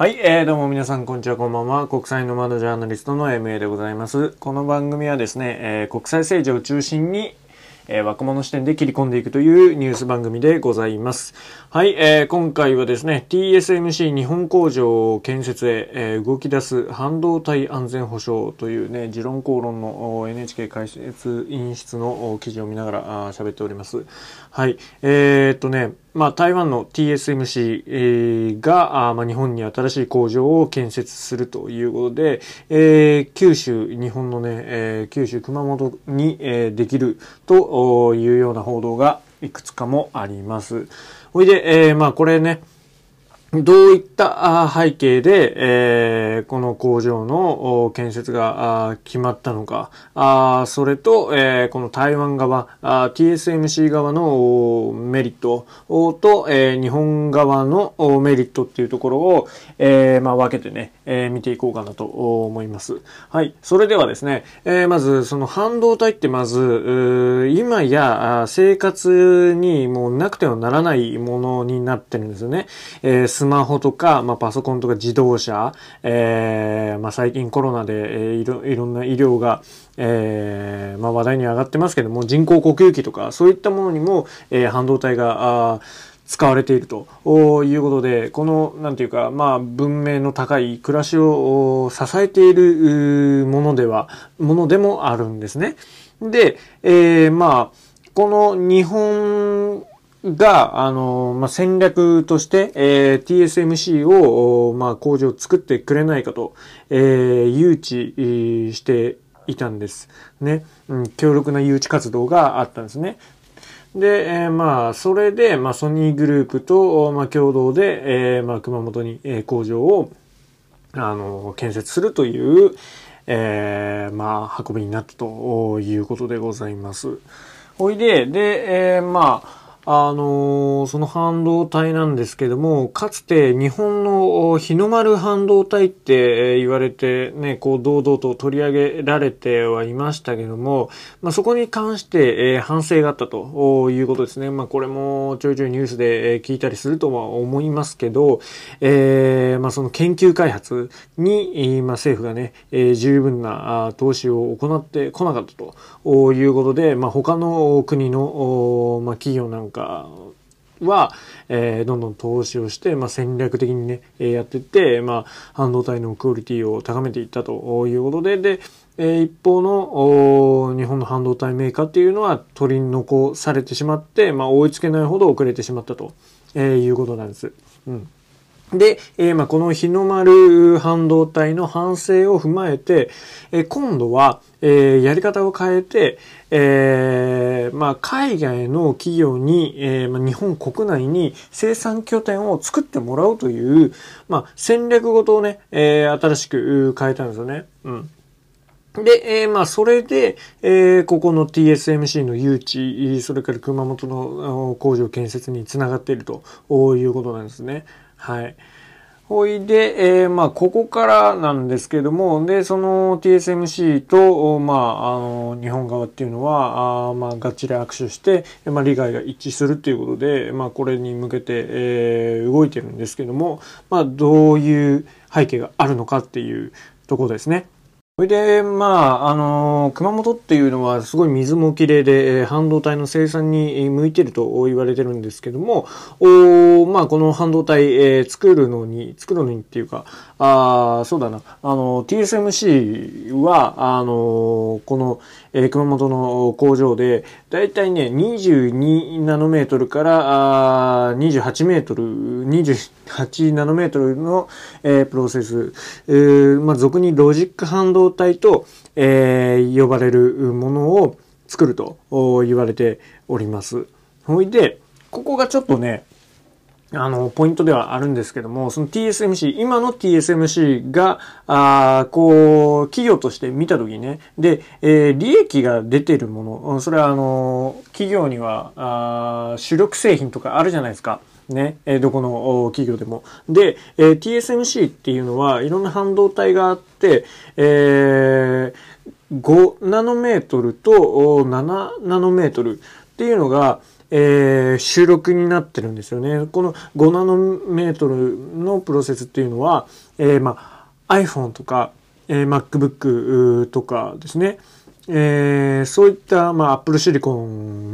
はい、えー、どうも皆さん、こんにちは、こんばんは。国際ノマドジャーナリストの MA でございます。この番組はですね、えー、国際政治を中心に、えー、若者視点で切り込んでいくというニュース番組でございます。はい、えー、今回はですね、TSMC 日本工場建設へ、えー、動き出す半導体安全保障というね、持論公論の NHK 解説員室の記事を見ながら喋っております。はい、えー、っとね、まあ、台湾の TSMC が、あまあ、日本に新しい工場を建設するということで、えー、九州、日本のね、えー、九州熊本に、えー、できるというような報道がいくつかもあります。ほいで、えー、まあ、これね、どういった背景で、この工場の建設が決まったのか、それと、この台湾側、TSMC 側のメリットと、日本側のメリットっていうところを、分けてね、見ていこうかなと思います。はい。それではですね、まずその半導体ってまず、今や生活にもうなくてはならないものになってるんですよね。スマホとか、まあ、パソコンとか自動車、えー、まあ、最近コロナで、えー、いろいろんな医療が、えー、まあ、話題に上がってますけども、人工呼吸器とか、そういったものにも、え、半導体が、使われているということで、この、なんていうか、まあ、文明の高い暮らしを支えているものでは、ものでもあるんですね。で、えー、まあ、この日本が、あの、まあ、戦略として、えー、TSMC を、まあ、工場を作ってくれないかと、えー、誘致していたんです。ね。うん、強力な誘致活動があったんですね。で、えー、まあ、それで、まあ、ソニーグループと、まあ、共同で、えー、まあ、熊本に、えー、工場を、あの、建設するという、えー、まあ、運びになったということでございます。おいで、で、えー、まあ、あの、その半導体なんですけども、かつて日本の日の丸半導体って言われてね、こう堂々と取り上げられてはいましたけども、まあ、そこに関して、えー、反省があったということですね。まあ、これもちょいちょいニュースで聞いたりするとは思いますけど、えー、まあ、その研究開発に、まあ、政府がね、えー、十分な投資を行ってこなかったということで、まあ、他の国の、まあ、企業なんかかは、えー、どんどん投資をして、まあ、戦略的にね、えー、やっていって、まあ、半導体のクオリティを高めていったということで、で、えー、一方の日本の半導体メーカーっていうのは取り残されてしまって、まあ、追いつけないほど遅れてしまったと、えー、いうことなんです。うんで、えー、まあ、この日の丸半導体の反省を踏まえて、えー、今度は、えー、やり方を変えて、えー、まあ、海外の企業に、えー、まあ、日本国内に生産拠点を作ってもらうという、まあ、戦略ごとをね、えー、新しく変えたんですよね。うん。で、えー、まあ、それで、えー、ここの TSMC の誘致、それから熊本の工場建設につながっているということなんですね。はい。ほいで、えー、まあ、ここからなんですけども、で、その TSMC と、まあ、あの、日本側っていうのは、あまあ、がっちり握手して、まあ、利害が一致するっていうことで、まあ、これに向けて、えー、動いてるんですけども、まあ、どういう背景があるのかっていうところですね。それで、まあ、あの、熊本っていうのはすごい水もきれいで、半導体の生産に向いてると言われてるんですけども、おまあ、この半導体、えー、作るのに、作るのにっていうか、あそうだな、あの、TSMC は、あの、この、えー、熊本の工場で、だいたいね、22ナノメートルからあ28メートル、28ナノメートルの、えー、プロセス、えー、まあ、俗にロジック半導体と、えー、呼ばれるものを作ると言われております。ほいで、ここがちょっとね、あの、ポイントではあるんですけども、その TSMC、今の TSMC が、あこう、企業として見たときにね、で、えー、利益が出てるもの、それはあの、企業には、あ主力製品とかあるじゃないですか。ね、えー、どこの企業でも。で、えー、TSMC っていうのはいろんな半導体があって、えー、5ナノメートルと7ナノメートルっていうのが、えー、収録になってるんですよね。この5ナノメートルのプロセスっていうのは、えー、まあ、iPhone とか、えー、MacBook とかですね、えー、そういった、まあ、Apple Silicon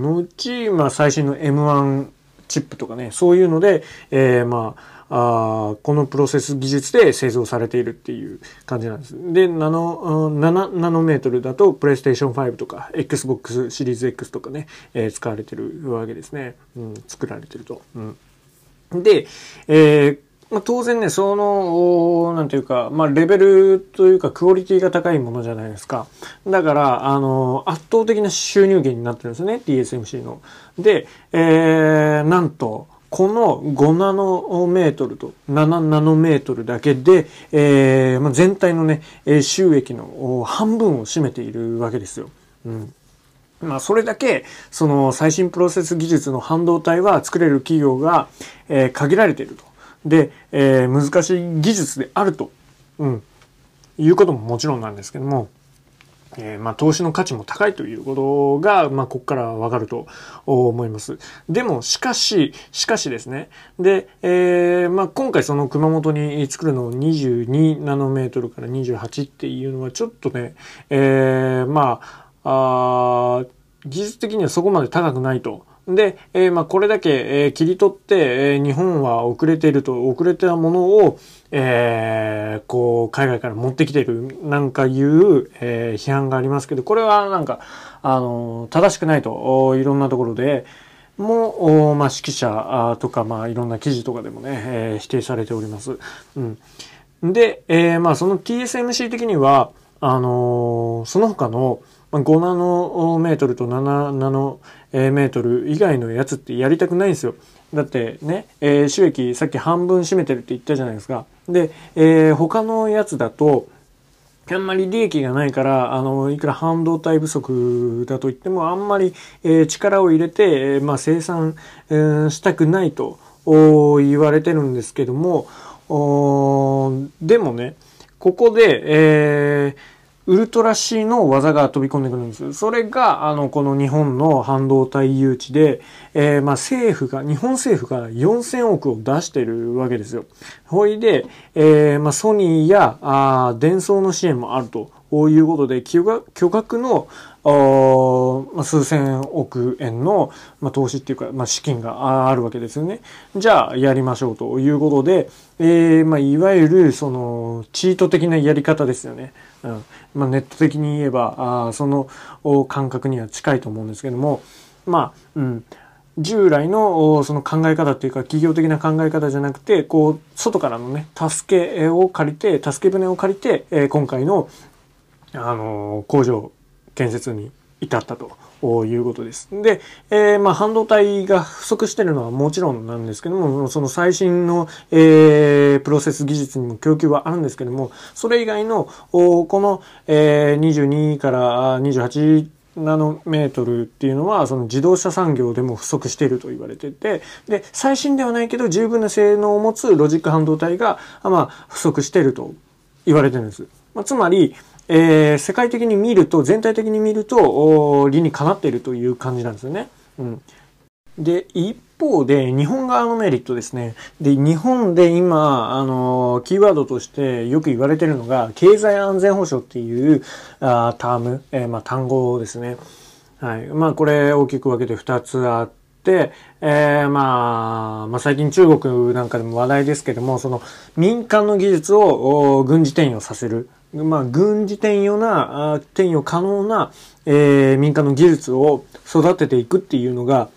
のうち、まあ、最新の M1 チップとかね、そういうので、えー、まあ、あこのプロセス技術で製造されているっていう感じなんです。で、ナノ、7ナノメートルだと、プレイステーション5とか、Xbox シリーズ X とかね、えー、使われてるわけですね。うん、作られてると。うん、で、えーまあ、当然ね、その、なんていうか、まあ、レベルというか、クオリティが高いものじゃないですか。だから、あの、圧倒的な収入源になってるんですね、TSMC の。で、えー、なんと、この5ナノメートルと7ナノメートルだけで、えーま、全体のね、収益の半分を占めているわけですよ。うんまあ、それだけ、その最新プロセス技術の半導体は作れる企業が、え、限られていると。で、え、難しい技術であると、うん、いうことももちろんなんですけども、えー、まあ、投資の価値も高いということが、まあ、ここからわかると思います。でも、しかし、しかしですね。で、えー、まあ、今回その熊本に作るのを22ナノメートルから28っていうのはちょっとね、えー、まあ、あ技術的にはそこまで高くないと。で、えー、まあ、これだけ、えー、切り取って、えー、日本は遅れていると、遅れたものを、えー、こう、海外から持ってきている、なんかいう、えー、批判がありますけど、これはなんか、あの、正しくないと、いろんなところで、も、まあ、指揮者とか、まあ、いろんな記事とかでもね、えー、否定されております。うん。で、えー、まあ、その TSMC 的には、あのー、その他の、5ナノメートルと7ナノメートル以外のやつってやりたくないんですよ。だってね、えー、収益さっき半分占めてるって言ったじゃないですか。で、えー、他のやつだと、あんまり利益がないから、あの、いくら半導体不足だと言っても、あんまり、えー、力を入れて、え、まあ、生産、えー、したくないと言われてるんですけども、でもね、ここで、えー、ウルトラ C の技が飛び込んでくるんです。それが、あの、この日本の半導体誘致で、えー、まあ政府が、日本政府が4000億を出してるわけですよ。ほいで、えー、まあソニーや、あ電送の支援もあるということで、巨額の、まあ、数千億円の、まあ、投資っていうか、まあ、資金があるわけですよね。じゃあ、やりましょうということで、えー、まあ、いわゆる、その、チート的なやり方ですよね。うん。まあ、ネット的に言えば、あその感覚には近いと思うんですけども、まあ、うん。従来のその考え方っていうか企業的な考え方じゃなくて、こう、外からのね、助けを借りて、助け舟を借りて、えー、今回の、あのー、工場建設に至ったということです。で、えー、まあ、半導体が不足してるのはもちろんなんですけども、その最新の、えー、プロセス技術にも供給はあるんですけども、それ以外の、おこの、えー、22から28ナノメートルっていうのは、その自動車産業でも不足していると言われてて、で、最新ではないけど十分な性能を持つロジック半導体が、まあ、不足していると言われてるんです。まあ、つまり、えー、世界的に見ると、全体的に見ると、理にかなっているという感じなんですよね。うん。で、一方で、日本側のメリットですね。で、日本で今、あの、キーワードとしてよく言われているのが、経済安全保障っていうあターム、えー、まあ、単語ですね。はい。まあ、これ大きく分けて二つあって、えー、まあ、まあ、最近中国なんかでも話題ですけども、その民間の技術を軍事転用させる。まあ、軍事転用な、転用可能な、えー、民間の技術を育てていくっていうのが、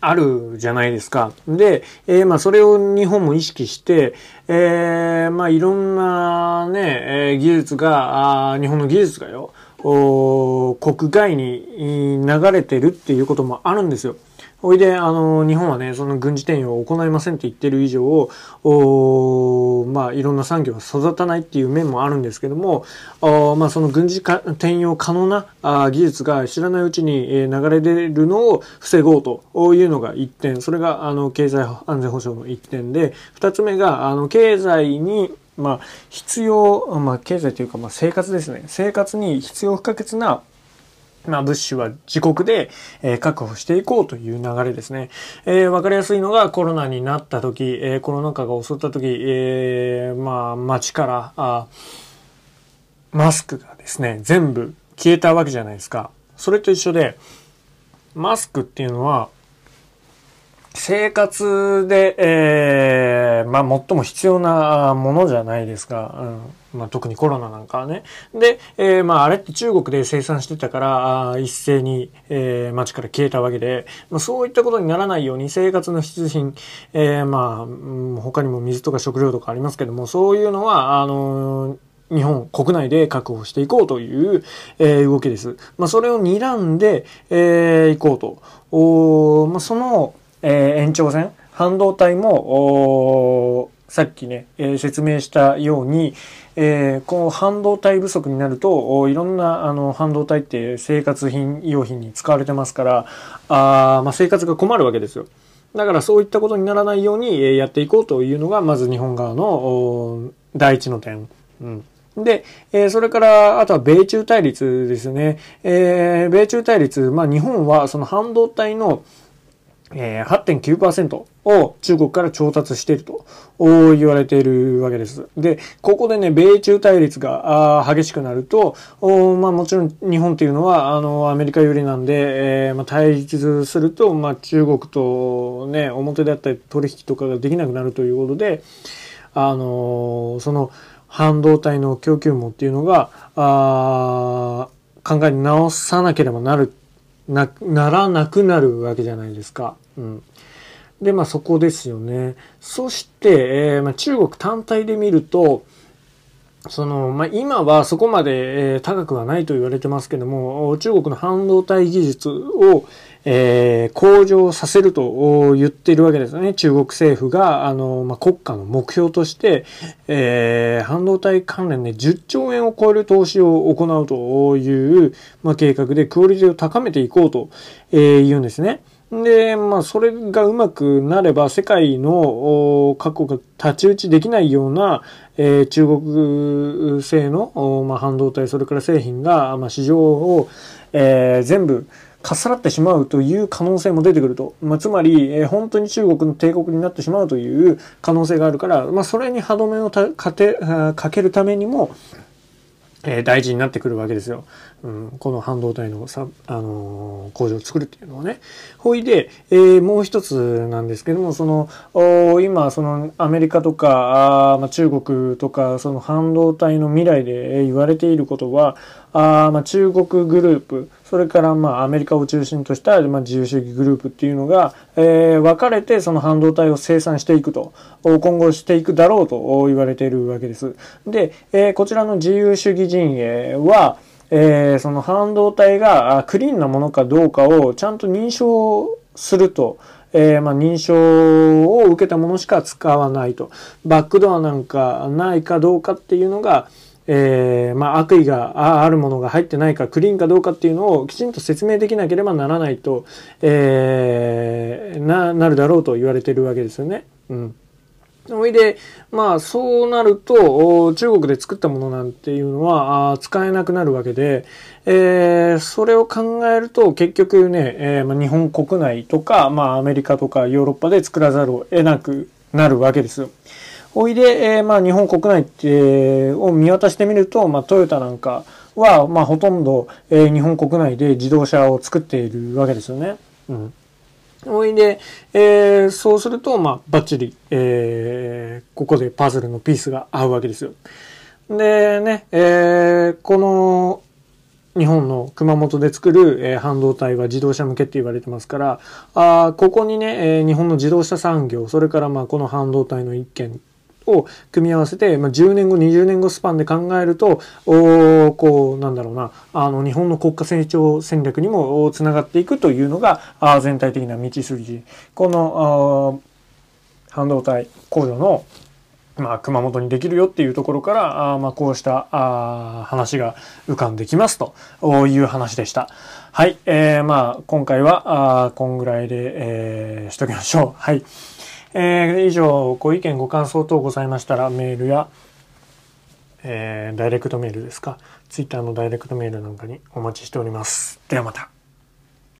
あるじゃないですか。で、えー、まあ、それを日本も意識して、えー、まあ、いろんなね、えー、技術が、あ日本の技術がよ、お国外に流れてるっていうこともあるんですよ。おいで、あの、日本はね、その軍事転用を行いませんって言ってる以上、おまあ、いろんな産業が育たないっていう面もあるんですけども、おまあ、その軍事転用可能なあ技術が知らないうちに、え流れ出るのを防ごうというのが一点。それが、あの、経済安全保障の一点で、二つ目が、あの、経済に、まあ、必要、まあ、経済というか、まあ、生活ですね。生活に必要不可欠なまあ、物資は自国で、えー、確保していこうという流れですね。えー、わかりやすいのがコロナになった時、えー、コロナ禍が襲った時、えー、まあ、街から、あマスクがですね、全部消えたわけじゃないですか。それと一緒で、マスクっていうのは、生活で、えー、まあ、最も必要なものじゃないですか。うん。まあ、特にコロナなんかはね。で、えー、まあ、あれって中国で生産してたから、あ一斉に、えー、街から消えたわけで、まあ、そういったことにならないように生活の必需品、えー、まあ、うん、他にも水とか食料とかありますけども、そういうのは、あのー日本国内で確保していこうという、えー、動きです。まあ、それを睨んで、えー、いこうと。おまあ、その、えー、延長線、半導体も、さっきね、えー、説明したように、えー、この半導体不足になると、いろんなあの半導体って生活品、用品に使われてますから、あまあ、生活が困るわけですよ。だからそういったことにならないようにやっていこうというのが、まず日本側の第一の点。うんで、え、それから、あとは米中対立ですね。えー、米中対立、まあ日本はその半導体の、えー、8.9%を中国から調達していると言われているわけです。で、ここでね、米中対立が激しくなると、まあもちろん日本っていうのは、あの、アメリカ寄りなんで、えー、まあ対立すると、まあ中国とね、表であったり取引とかができなくなるということで、あの、その半導体の供給網っていうのが、あ考え直さなければなるな、ならなくなるわけじゃないですか。うん。で、まあそこですよね。そして、えー、まあ、中国単体で見ると、その、まあ、今はそこまで、えー、高くはないと言われてますけども、中国の半導体技術を、えー、向上させると言っているわけですね。中国政府が、あの、まあ、国家の目標として、えー、半導体関連で10兆円を超える投資を行うという、まあ、計画でクオリティを高めていこうと、え、言うんですね。で、まあ、それがうまくなれば、世界の各国が太刀打ちできないような、えー、中国製の、まあ、半導体、それから製品が、まあ、市場を、えー、全部、かっさらってしまうという可能性も出てくると。まあ、つまり、えー、本当に中国の帝国になってしまうという可能性があるから、まあ、それに歯止めをかけかけるためにも、えー、大事になってくるわけですよ。うん、この半導体の、あのー、工場を作るっていうのはね。ほいで、えー、もう一つなんですけども、その、今、そのアメリカとか、あまあ、中国とか、その半導体の未来で言われていることは、あまあ、中国グループ、それからまあアメリカを中心とした、まあ、自由主義グループっていうのが、えー、分かれてその半導体を生産していくと、今後していくだろうと言われているわけです。で、えー、こちらの自由主義陣営は、えー、その半導体がクリーンなものかどうかをちゃんと認証すると、えー、まあ、認証を受けたものしか使わないと。バックドアなんかないかどうかっていうのが、えー、まあ、悪意があるものが入ってないか、クリーンかどうかっていうのをきちんと説明できなければならないと、えー、な、なるだろうと言われてるわけですよね。うん。おいで、まあそうなると、中国で作ったものなんていうのは使えなくなるわけで、えー、それを考えると結局ね、えーまあ、日本国内とか、まあアメリカとかヨーロッパで作らざるを得なくなるわけですよ。おいで、えー、まあ日本国内って、を見渡してみると、まあトヨタなんかは、まあほとんど、えー、日本国内で自動車を作っているわけですよね。うん。おいで、えー、そうすると、まあ、バッチリ、えー、ここでパズルのピースが合うわけですよ。でね、えー、この、日本の熊本で作る、えー、半導体は自動車向けって言われてますから、あここにね、えー、日本の自動車産業、それからまあこの半導体の一件を組み合わせて、まあ、10年後、20年後スパンで考えると、おこう、なんだろうな、あの、日本の国家成長戦略にもつながっていくというのが、あ全体的な道筋。この、半導体工場のまあ、熊本にできるよっていうところから、あまあ、こうしたあ話が浮かんできますという話でした。はい。えー、まあ、今回は、あこんぐらいで、えー、しときましょう。はい。えー、以上、ご意見、ご感想等ございましたら、メールや、えー、ダイレクトメールですか、ツイッターのダイレクトメールなんかにお待ちしております。ではまた。